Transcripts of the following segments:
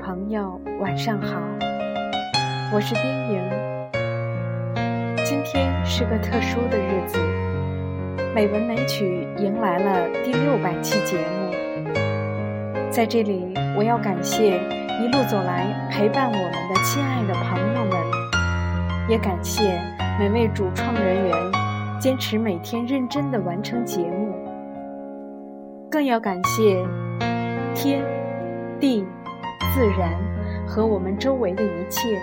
朋友，晚上好，我是冰莹。今天是个特殊的日子，美文美曲迎来了第六百期节目。在这里，我要感谢一路走来陪伴我们的亲爱的朋友们，也感谢每位主创人员坚持每天认真的完成节目，更要感谢天地。自然和我们周围的一切，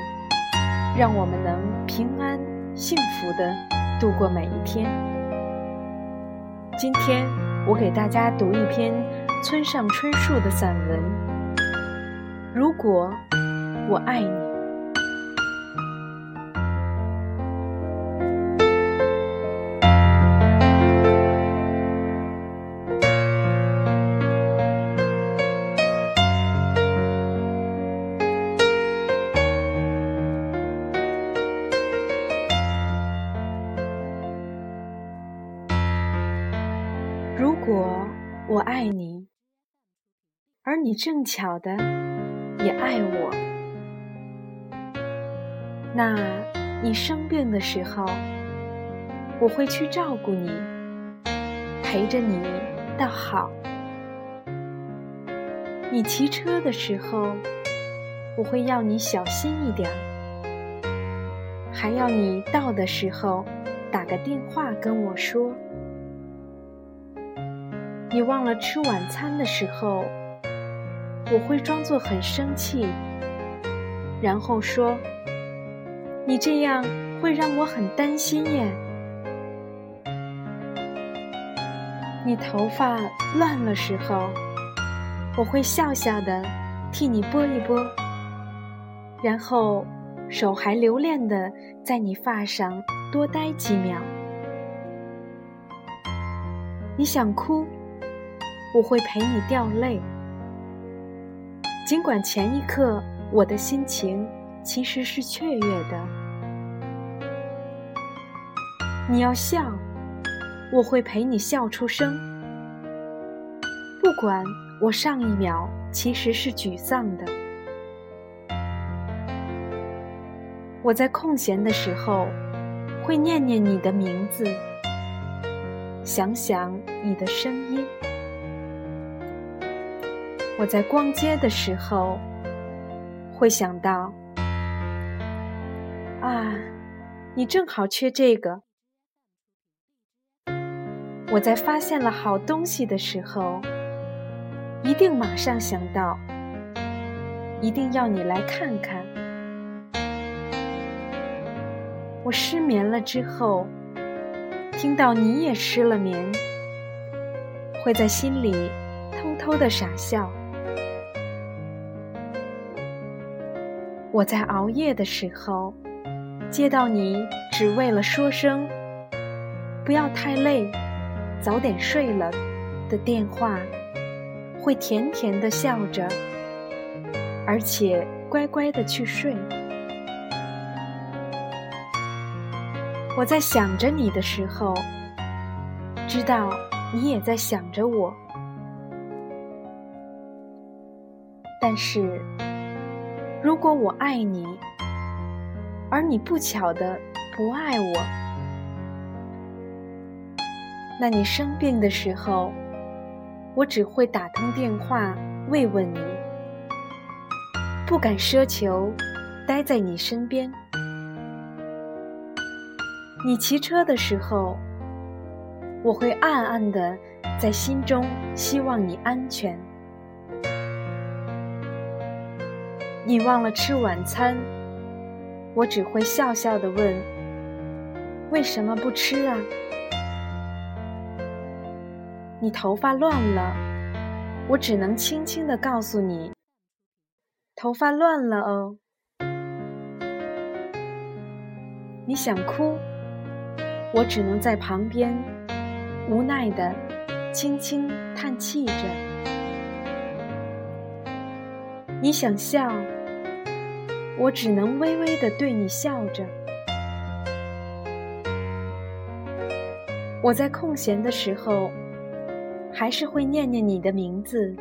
让我们能平安幸福的度过每一天。今天我给大家读一篇村上春树的散文。如果我爱你。果我爱你，而你正巧的也爱我，那你生病的时候，我会去照顾你，陪着你到好；你骑车的时候，我会要你小心一点，还要你到的时候打个电话跟我说。你忘了吃晚餐的时候，我会装作很生气，然后说：“你这样会让我很担心耶。”你头发乱了时候，我会笑笑的替你拨一拨，然后手还留恋的在你发上多待几秒。你想哭？我会陪你掉泪，尽管前一刻我的心情其实是雀跃的。你要笑，我会陪你笑出声，不管我上一秒其实是沮丧的。我在空闲的时候会念念你的名字，想想你的声音。我在逛街的时候，会想到，啊，你正好缺这个。我在发现了好东西的时候，一定马上想到，一定要你来看看。我失眠了之后，听到你也失了眠，会在心里偷偷的傻笑。我在熬夜的时候，接到你只为了说声“不要太累，早点睡了”的电话，会甜甜的笑着，而且乖乖的去睡。我在想着你的时候，知道你也在想着我，但是。如果我爱你，而你不巧的不爱我，那你生病的时候，我只会打通电话慰问你，不敢奢求待在你身边。你骑车的时候，我会暗暗的在心中希望你安全。你忘了吃晚餐，我只会笑笑的问：“为什么不吃啊？”你头发乱了，我只能轻轻的告诉你：“头发乱了哦。”你想哭，我只能在旁边无奈的轻轻叹气着。你想笑。我只能微微的对你笑着。我在空闲的时候，还是会念念你的名字，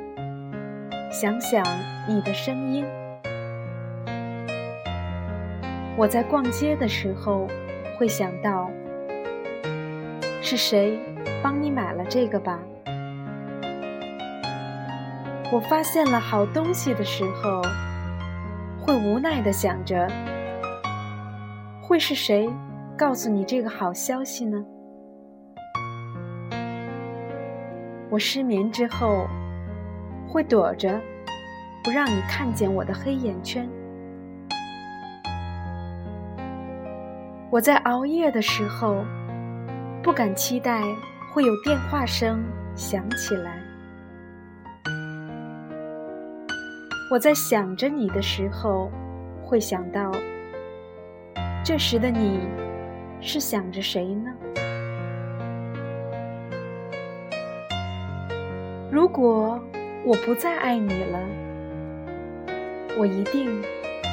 想想你的声音。我在逛街的时候，会想到是谁帮你买了这个吧？我发现了好东西的时候，会无奈的想着，会是谁告诉你这个好消息呢？我失眠之后，会躲着，不让你看见我的黑眼圈。我在熬夜的时候，不敢期待会有电话声响起来。我在想着你的时候，会想到，这时的你是想着谁呢？如果我不再爱你了，我一定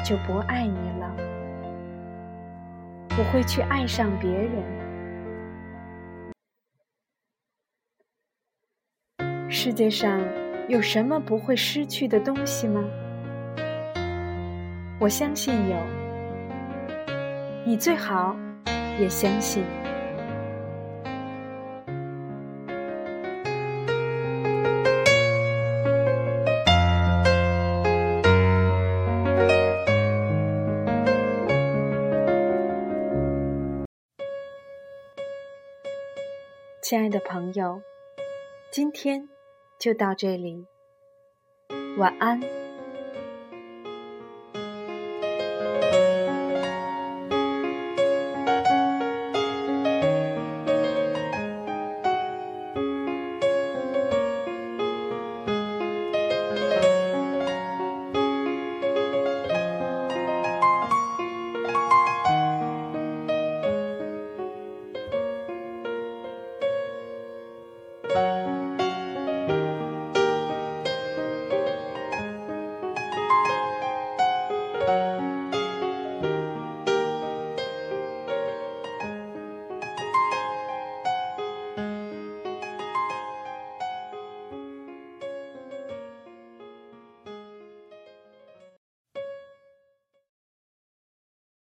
就不爱你了。我会去爱上别人。世界上有什么不会失去的东西吗？我相信有，你最好也相信。亲爱的朋友，今天就到这里，晚安。